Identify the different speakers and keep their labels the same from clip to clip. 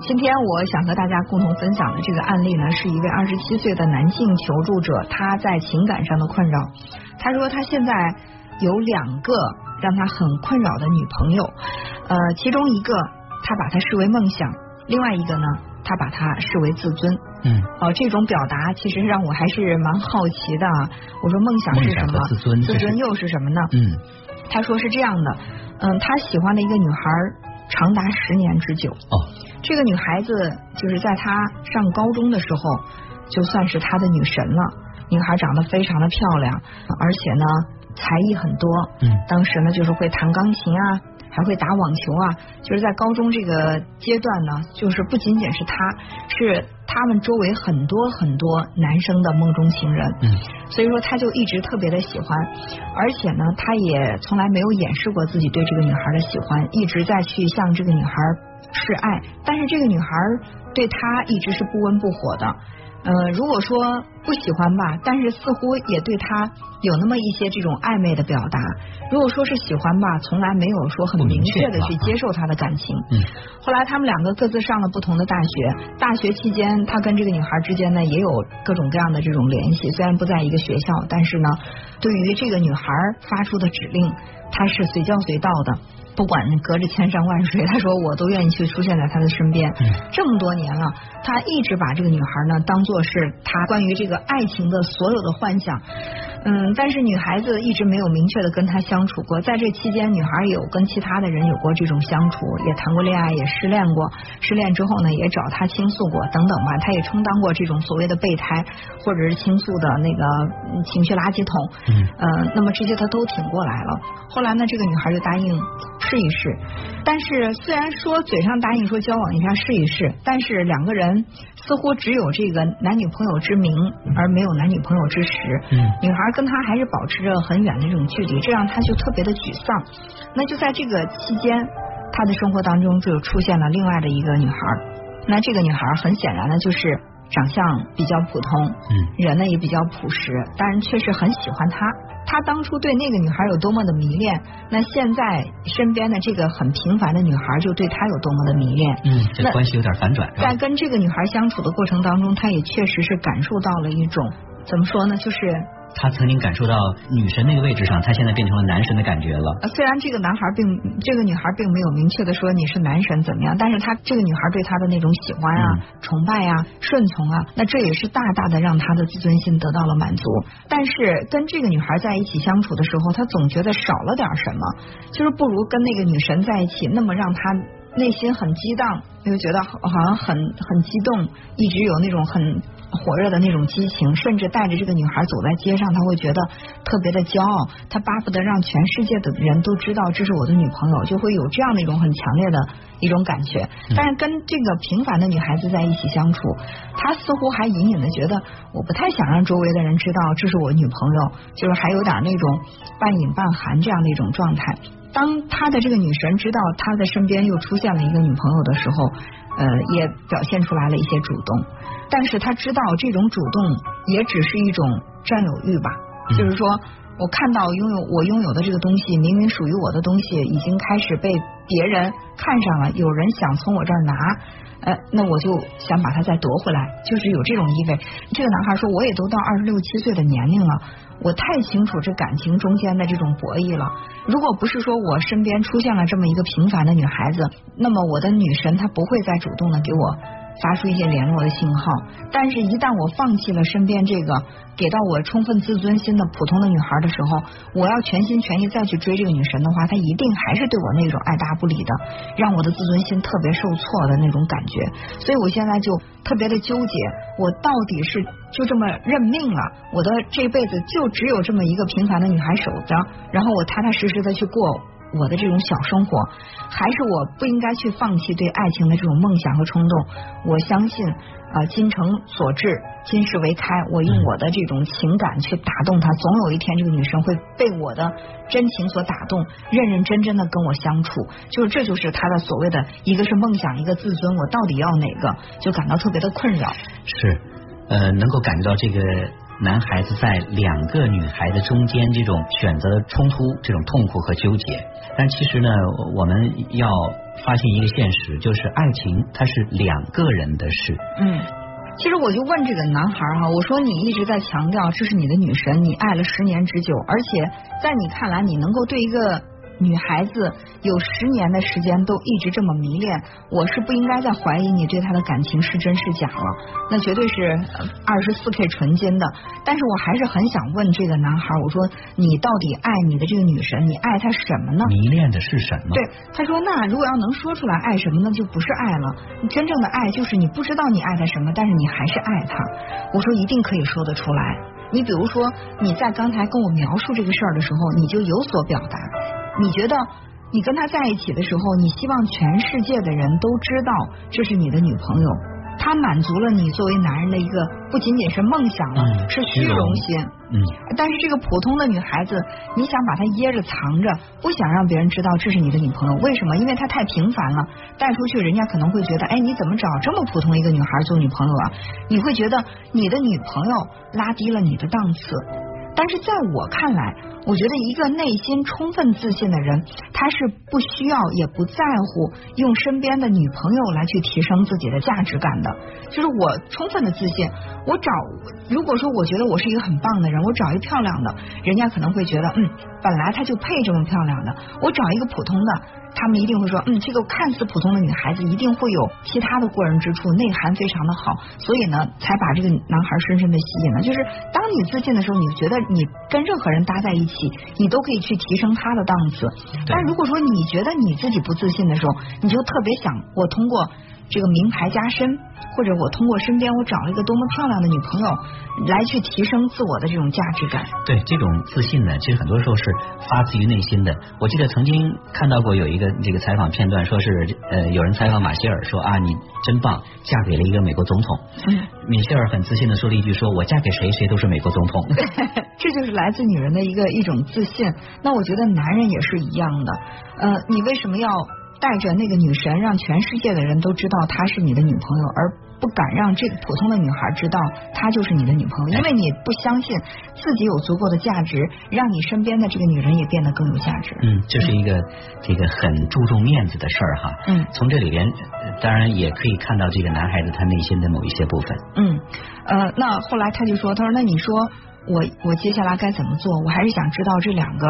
Speaker 1: 今天我想和大家共同分享的这个案例呢，是一位二十七岁的男性求助者，他在情感上的困扰。他说他现在有两个让他很困扰的女朋友，呃，其中一个他把她视为梦想，另外一个呢，他把她视为自尊。
Speaker 2: 嗯，
Speaker 1: 哦，这种表达其实让我还是蛮好奇的。我说梦想是什么？
Speaker 2: 自尊，
Speaker 1: 自尊又是什么呢？
Speaker 2: 嗯，
Speaker 1: 他说是这样的，嗯，他喜欢的一个女孩长达十年之久。
Speaker 2: 哦。
Speaker 1: 这个女孩子就是在她上高中的时候，就算是她的女神了。女孩长得非常的漂亮，而且呢才艺很多。
Speaker 2: 嗯，
Speaker 1: 当时呢就是会弹钢琴啊，还会打网球啊。就是在高中这个阶段呢，就是不仅仅是他，是他们周围很多很多男生的梦中情人。
Speaker 2: 嗯，
Speaker 1: 所以说他就一直特别的喜欢，而且呢，他也从来没有掩饰过自己对这个女孩的喜欢，一直在去向这个女孩。示爱，但是这个女孩对他一直是不温不火的。呃，如果说不喜欢吧，但是似乎也对他有那么一些这种暧昧的表达。如果说是喜欢吧，从来没有说很明确的去接受他的感情。
Speaker 2: 嗯。
Speaker 1: 后来他们两个各自上了不同的大学，大学期间他跟这个女孩之间呢也有各种各样的这种联系，虽然不在一个学校，但是呢，对于这个女孩发出的指令，他是随叫随到的。不管隔着千山万水，他说我都愿意去出现在他的身边。这么多年了，他一直把这个女孩呢当做是他关于这个爱情的所有的幻想。嗯，但是女孩子一直没有明确的跟他相处过。在这期间，女孩有跟其他的人有过这种相处，也谈过恋爱，也失恋过。失恋之后呢，也找他倾诉过，等等吧。他也充当过这种所谓的备胎，或者是倾诉的那个情绪垃圾桶。
Speaker 2: 嗯，
Speaker 1: 呃，那么这些他都挺过来了。后来呢，这个女孩就答应。试一试，但是虽然说嘴上答应说交往一下试一试，但是两个人似乎只有这个男女朋友之名，而没有男女朋友之实。
Speaker 2: 嗯，
Speaker 1: 女孩跟他还是保持着很远的这种距离，这让他就特别的沮丧。那就在这个期间，他的生活当中就出现了另外的一个女孩。那这个女孩很显然的就是长相比较普通，
Speaker 2: 嗯，
Speaker 1: 人呢也比较朴实，但是确实很喜欢他。他当初对那个女孩有多么的迷恋，那现在身边的这个很平凡的女孩就对他有多么的迷恋。
Speaker 2: 嗯，这关系有点反转。
Speaker 1: 在跟这个女孩相处的过程当中，他也确实是感受到了一种怎么说呢，就是。
Speaker 2: 他曾经感受到女神那个位置上，他现在变成了男神的感觉了。
Speaker 1: 虽然这个男孩并这个女孩并没有明确的说你是男神怎么样，但是他这个女孩对他的那种喜欢啊、崇拜啊、顺从啊，那这也是大大的让他的自尊心得到了满足。但是跟这个女孩在一起相处的时候，他总觉得少了点什么，就是不如跟那个女神在一起那么让他内心很激荡，又觉得好像很很激动，一直有那种很。火热的那种激情，甚至带着这个女孩走在街上，他会觉得特别的骄傲，他巴不得让全世界的人都知道这是我的女朋友，就会有这样的一种很强烈的一种感觉。但是跟这个平凡的女孩子在一起相处，他似乎还隐隐的觉得，我不太想让周围的人知道这是我女朋友，就是还有点那种半隐半含这样的一种状态。当他的这个女神知道他的身边又出现了一个女朋友的时候，呃，也表现出来了一些主动。但是他知道这种主动也只是一种占有欲吧，就是说我看到拥有我拥有的这个东西，明明属于我的东西，已经开始被别人看上了，有人想从我这儿拿，呃，那我就想把它再夺回来，就是有这种意味。这个男孩说，我也都到二十六七岁的年龄了，我太清楚这感情中间的这种博弈了。如果不是说我身边出现了这么一个平凡的女孩子，那么我的女神她不会再主动的给我。发出一些联络的信号，但是，一旦我放弃了身边这个给到我充分自尊心的普通的女孩的时候，我要全心全意再去追这个女神的话，她一定还是对我那种爱答不理的，让我的自尊心特别受挫的那种感觉。所以我现在就特别的纠结，我到底是就这么认命了，我的这辈子就只有这么一个平凡的女孩守着，然后我踏踏实实的去过。我的这种小生活，还是我不应该去放弃对爱情的这种梦想和冲动。我相信啊，金诚所至，金石为开。我用我的这种情感去打动她，总有一天这个女生会被我的真情所打动，认认真真的跟我相处。就是这就是她的所谓的一个是梦想，一个自尊。我到底要哪个？就感到特别的困扰。
Speaker 2: 是，呃，能够感觉到这个。男孩子在两个女孩子中间这种选择冲突、这种痛苦和纠结，但其实呢，我们要发现一个现实，就是爱情它是两个人的事。
Speaker 1: 嗯，其实我就问这个男孩哈，我说你一直在强调这是你的女神，你爱了十年之久，而且在你看来，你能够对一个。女孩子有十年的时间都一直这么迷恋，我是不应该再怀疑你对她的感情是真是假了。那绝对是二十四 K 纯金的。但是我还是很想问这个男孩，我说你到底爱你的这个女神，你爱她什么呢？
Speaker 2: 迷恋的是什么？
Speaker 1: 对，他说那如果要能说出来爱什么，那就不是爱了。真正的爱就是你不知道你爱她什么，但是你还是爱她。我说一定可以说得出来。你比如说你在刚才跟我描述这个事儿的时候，你就有所表达。你觉得你跟他在一起的时候，你希望全世界的人都知道这是你的女朋友，她满足了你作为男人的一个不仅仅是梦想了，是虚荣心。
Speaker 2: 嗯。
Speaker 1: 但是这个普通的女孩子，你想把她掖着藏着，不想让别人知道这是你的女朋友，为什么？因为她太平凡了，带出去人家可能会觉得，哎，你怎么找这么普通一个女孩做女朋友啊？你会觉得你的女朋友拉低了你的档次。但是在我看来，我觉得一个内心充分自信的人，他是不需要也不在乎用身边的女朋友来去提升自己的价值感的。就是我充分的自信，我找如果说我觉得我是一个很棒的人，我找一漂亮的，人家可能会觉得，嗯，本来她就配这么漂亮的。我找一个普通的。他们一定会说，嗯，这个看似普通的女孩子一定会有其他的过人之处，内涵非常的好，所以呢，才把这个男孩深深的吸引了。就是当你自信的时候，你觉得你跟任何人搭在一起，你都可以去提升他的档次。但如果说你觉得你自己不自信的时候，你就特别想我通过。这个名牌加身，或者我通过身边我找了一个多么漂亮的女朋友，来去提升自我的这种价值感。
Speaker 2: 对这种自信呢，其实很多时候是发自于内心的。我记得曾经看到过有一个这个采访片段，说是呃有人采访马歇尔说啊你真棒，嫁给了一个美国总统。嗯，米歇尔很自信的说了一句说我嫁给谁谁都是美国总统。
Speaker 1: 这就是来自女人的一个一种自信。那我觉得男人也是一样的。呃，你为什么要？带着那个女神，让全世界的人都知道她是你的女朋友，而不敢让这个普通的女孩知道她就是你的女朋友，因为你不相信自己有足够的价值，让你身边的这个女人也变得更有价值。
Speaker 2: 嗯，这是一个这个很注重面子的事儿哈。
Speaker 1: 嗯，
Speaker 2: 从这里边当然也可以看到这个男孩子他内心的某一些部分。
Speaker 1: 嗯，呃，那后来他就说，他说那你说。我我接下来该怎么做？我还是想知道这两个，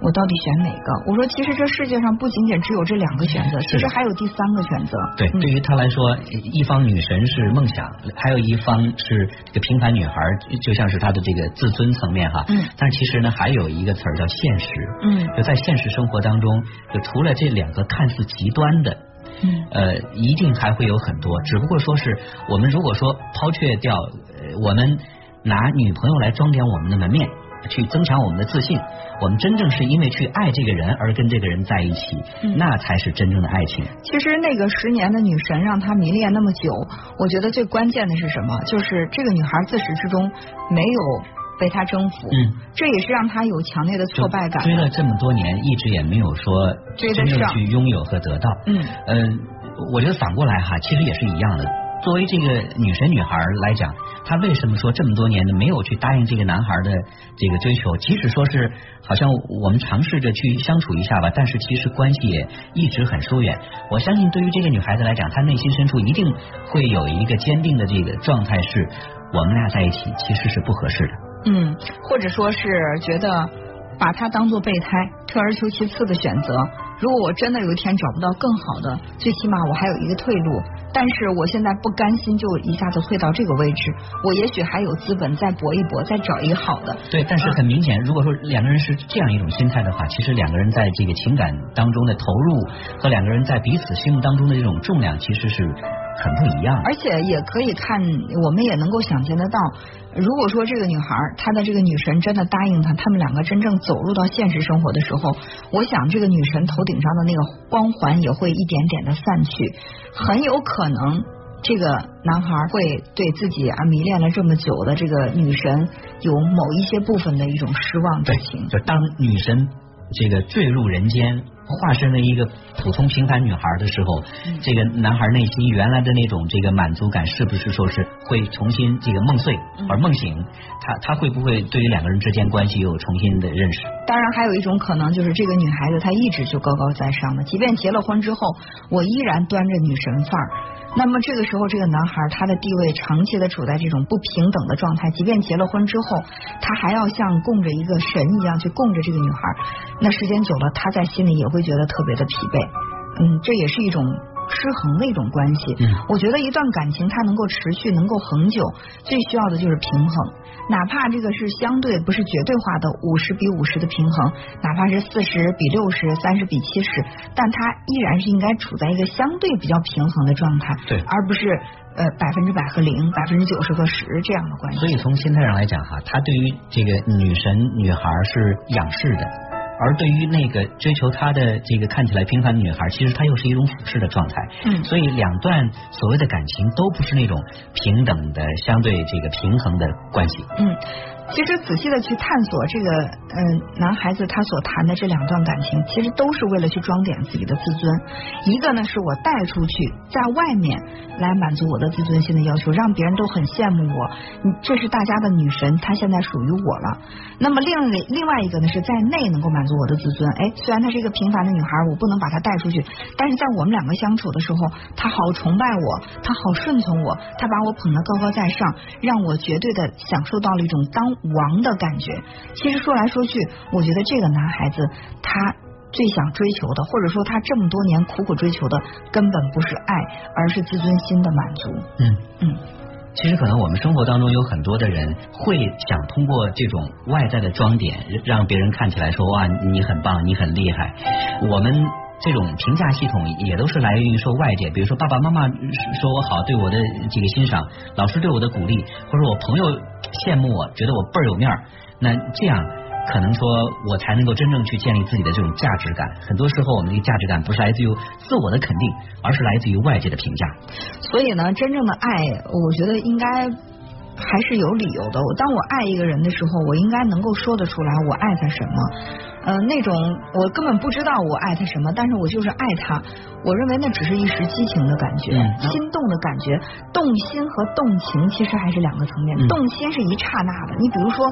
Speaker 1: 我到底选哪个？我说，其实这世界上不仅仅只有这两个选择，其实还有第三个选择。
Speaker 2: 对，对于他来说，一方女神是梦想，还有一方是这个平凡女孩，就像是他的这个自尊层面哈。
Speaker 1: 嗯。
Speaker 2: 但是其实呢，还有一个词儿叫现实。
Speaker 1: 嗯。
Speaker 2: 就在现实生活当中，就除了这两个看似极端的，
Speaker 1: 嗯，
Speaker 2: 呃，一定还会有很多。只不过说是我们如果说抛却掉我们。拿女朋友来装点我们的门面，去增强我们的自信。我们真正是因为去爱这个人而跟这个人在一起，那才是真正的爱情。
Speaker 1: 其实那个十年的女神让他迷恋那么久，我觉得最关键的是什么？就是这个女孩自始至终没有被他征服。
Speaker 2: 嗯，
Speaker 1: 这也是让他有强烈的挫败感。
Speaker 2: 追了这么多年，一直也没有说真正去拥有和得到。
Speaker 1: 嗯
Speaker 2: 嗯，我觉得反过来哈，其实也是一样的。作为这个女神女孩来讲，她为什么说这么多年呢没有去答应这个男孩的这个追求？即使说是好像我们尝试着去相处一下吧，但是其实关系也一直很疏远。我相信对于这个女孩子来讲，她内心深处一定会有一个坚定的这个状态，是我们俩在一起其实是不合适的。
Speaker 1: 嗯，或者说是觉得把她当做备胎，退而求其次的选择。如果我真的有一天找不到更好的，最起码我还有一个退路。但是我现在不甘心就一下子退到这个位置，我也许还有资本再搏一搏，再找一个好的。
Speaker 2: 对，但是很明显，如果说两个人是这样一种心态的话，其实两个人在这个情感当中的投入和两个人在彼此心目当中的这种重量，其实是。很不一样的，
Speaker 1: 而且也可以看，我们也能够想见得到，如果说这个女孩她的这个女神真的答应她，他们两个真正走入到现实生活的时候，我想这个女神头顶上的那个光环也会一点点的散去，很有可能这个男孩会对自己啊迷恋了这么久的这个女神有某一些部分的一种失望之情。
Speaker 2: 就当女神这个坠入人间。化身为一个普通平凡女孩的时候，这个男孩内心原来的那种这个满足感，是不是说是会重新这个梦碎而梦醒，他他会不会对于两个人之间关系有重新的认识？
Speaker 1: 当然，还有一种可能就是这个女孩子她一直就高高在上的，即便结了婚之后，我依然端着女神范儿。那么这个时候，这个男孩他的地位长期的处在这种不平等的状态，即便结了婚之后，他还要像供着一个神一样去供着这个女孩，那时间久了，他在心里也会觉得特别的疲惫。嗯，这也是一种。失衡的一种关系，我觉得一段感情它能够持续、能够恒久，最需要的就是平衡。哪怕这个是相对不是绝对化的五十比五十的平衡，哪怕是四十比六十、三十比七十，但它依然是应该处在一个相对比较平衡的状态，
Speaker 2: 对，
Speaker 1: 而不是呃百分之百和零、百分之九十和十这样的关系。
Speaker 2: 所以从心态上来讲哈，他对于这个女神女孩是仰视的。而对于那个追求他的这个看起来平凡的女孩，其实她又是一种俯视的状态。
Speaker 1: 嗯，
Speaker 2: 所以两段所谓的感情都不是那种平等的、相对这个平衡的关系。
Speaker 1: 嗯。其实仔细的去探索这个嗯男孩子他所谈的这两段感情，其实都是为了去装点自己的自尊。一个呢是我带出去，在外面来满足我的自尊心的要求，让别人都很羡慕我。这是大家的女神，她现在属于我了。那么另另外一个呢是在内能够满足我的自尊。哎，虽然她是一个平凡的女孩，我不能把她带出去，但是在我们两个相处的时候，她好崇拜我，她好顺从我，她把我捧得高高在上，让我绝对的享受到了一种当。王的感觉，其实说来说去，我觉得这个男孩子他最想追求的，或者说他这么多年苦苦追求的，根本不是爱，而是自尊心的满足。
Speaker 2: 嗯
Speaker 1: 嗯，
Speaker 2: 其实可能我们生活当中有很多的人会想通过这种外在的装点，让别人看起来说哇你很棒，你很厉害。我们。这种评价系统也都是来源于说外界，比如说爸爸妈妈说我好，对我的这个欣赏，老师对我的鼓励，或者我朋友羡慕我，觉得我倍儿有面儿，那这样可能说我才能够真正去建立自己的这种价值感。很多时候，我们的价值感不是来自于自我的肯定，而是来自于外界的评价。
Speaker 1: 所以呢，真正的爱，我觉得应该还是有理由的。我当我爱一个人的时候，我应该能够说得出来，我爱他什么。呃，那种我根本不知道我爱他什么，但是我就是爱他。我认为那只是一时激情的感觉，心动的感觉。动心和动情其实还是两个层面，动心是一刹那的。你比如说。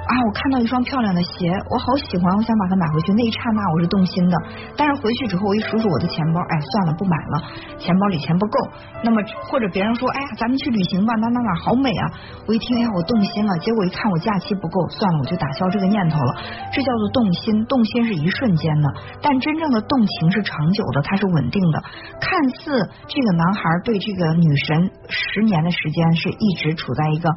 Speaker 1: 啊，我看到一双漂亮的鞋，我好喜欢，我想把它买回去。那一刹那我是动心的，但是回去之后我一数数我的钱包，哎，算了，不买了，钱包里钱不够。那么或者别人说，哎呀，咱们去旅行吧，哪哪哪好美啊！我一听，哎呀，我动心了。结果一看我假期不够，算了，我就打消这个念头了。这叫做动心，动心是一瞬间的，但真正的动情是长久的，它是稳定的。看似这个男孩对这个女神十年的时间是一直处在一个。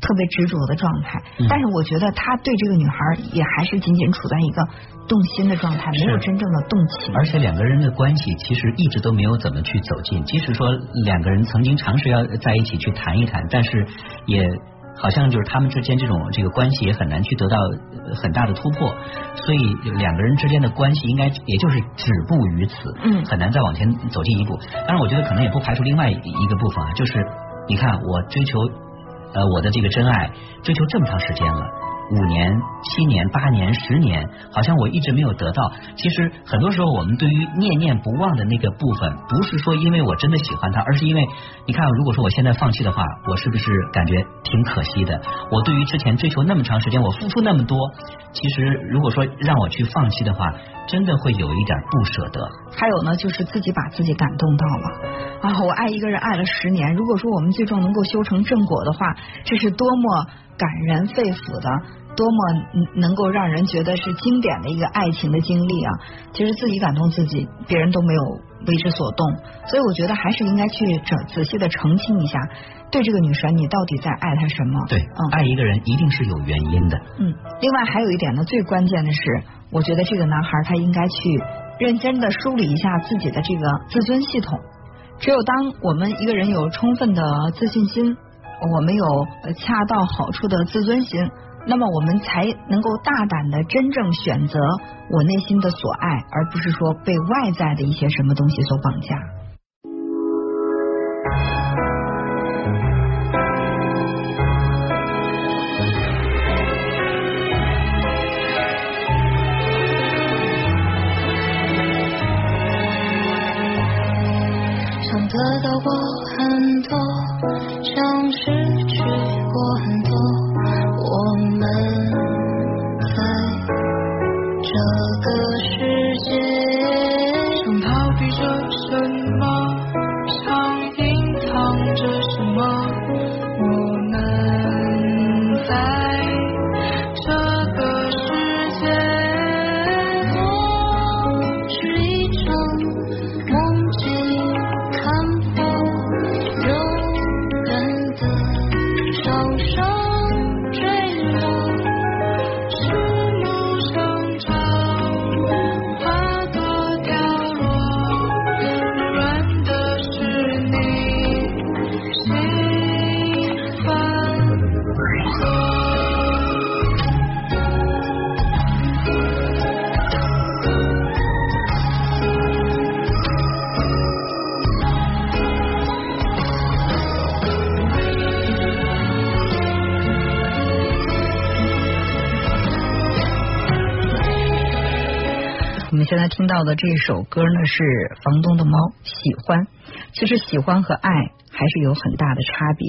Speaker 1: 特别执着的状态，但是我觉得他对这个女孩也还是仅仅处在一个动心的状态，没有真正的动情。
Speaker 2: 而且两个人的关系其实一直都没有怎么去走近，即使说两个人曾经尝试要在一起去谈一谈，但是也好像就是他们之间这种这个关系也很难去得到很大的突破，所以两个人之间的关系应该也就是止步于此，
Speaker 1: 嗯，
Speaker 2: 很难再往前走进一步。当然，我觉得可能也不排除另外一个部分啊，就是你看我追求。呃，我的这个真爱，追求这么长时间了，五年、七年、八年、十年，好像我一直没有得到。其实很多时候，我们对于念念不忘的那个部分，不是说因为我真的喜欢他，而是因为你看，如果说我现在放弃的话，我是不是感觉挺可惜的？我对于之前追求那么长时间，我付出那么多，其实如果说让我去放弃的话。真的会有一点不舍得。
Speaker 1: 还有呢，就是自己把自己感动到了啊！我爱一个人爱了十年，如果说我们最终能够修成正果的话，这是多么感人肺腑的，多么能够让人觉得是经典的一个爱情的经历啊！其实自己感动自己，别人都没有为之所动，所以我觉得还是应该去仔仔细的澄清一下，对这个女神，你到底在爱她什么？
Speaker 2: 对，嗯，爱一个人一定是有原因的。
Speaker 1: 嗯，另外还有一点呢，最关键的是。我觉得这个男孩他应该去认真的梳理一下自己的这个自尊系统。只有当我们一个人有充分的自信心，我们有恰到好处的自尊心，那么我们才能够大胆的真正选择我内心的所爱，而不是说被外在的一些什么东西所绑架。听到的这首歌呢是房东的猫，喜欢。其实喜欢和爱还是有很大的差别。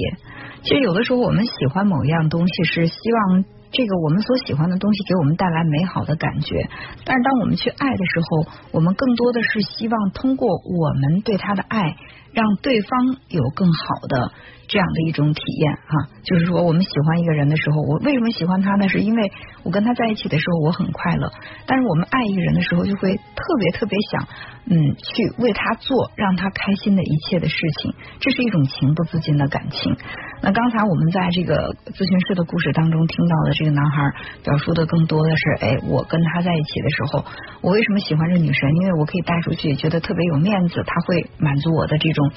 Speaker 1: 其实有的时候我们喜欢某一样东西，是希望这个我们所喜欢的东西给我们带来美好的感觉。但是当我们去爱的时候，我们更多的是希望通过我们对他的爱，让对方有更好的。这样的一种体验哈，就是说我们喜欢一个人的时候，我为什么喜欢他呢？是因为我跟他在一起的时候我很快乐。但是我们爱一个人的时候，就会特别特别想，嗯，去为他做让他开心的一切的事情。这是一种情不自禁的感情。那刚才我们在这个咨询室的故事当中听到的这个男孩表述的更多的是，哎，我跟他在一起的时候，我为什么喜欢这女神？因为我可以带出去，觉得特别有面子，他会满足我的这种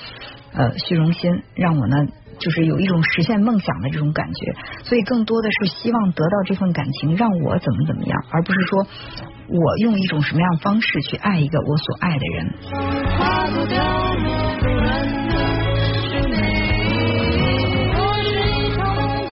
Speaker 1: 呃虚荣心，让我呢。就是有一种实现梦想的这种感觉，所以更多的是希望得到这份感情，让我怎么怎么样，而不是说我用一种什么样方式去爱一个我所爱的人。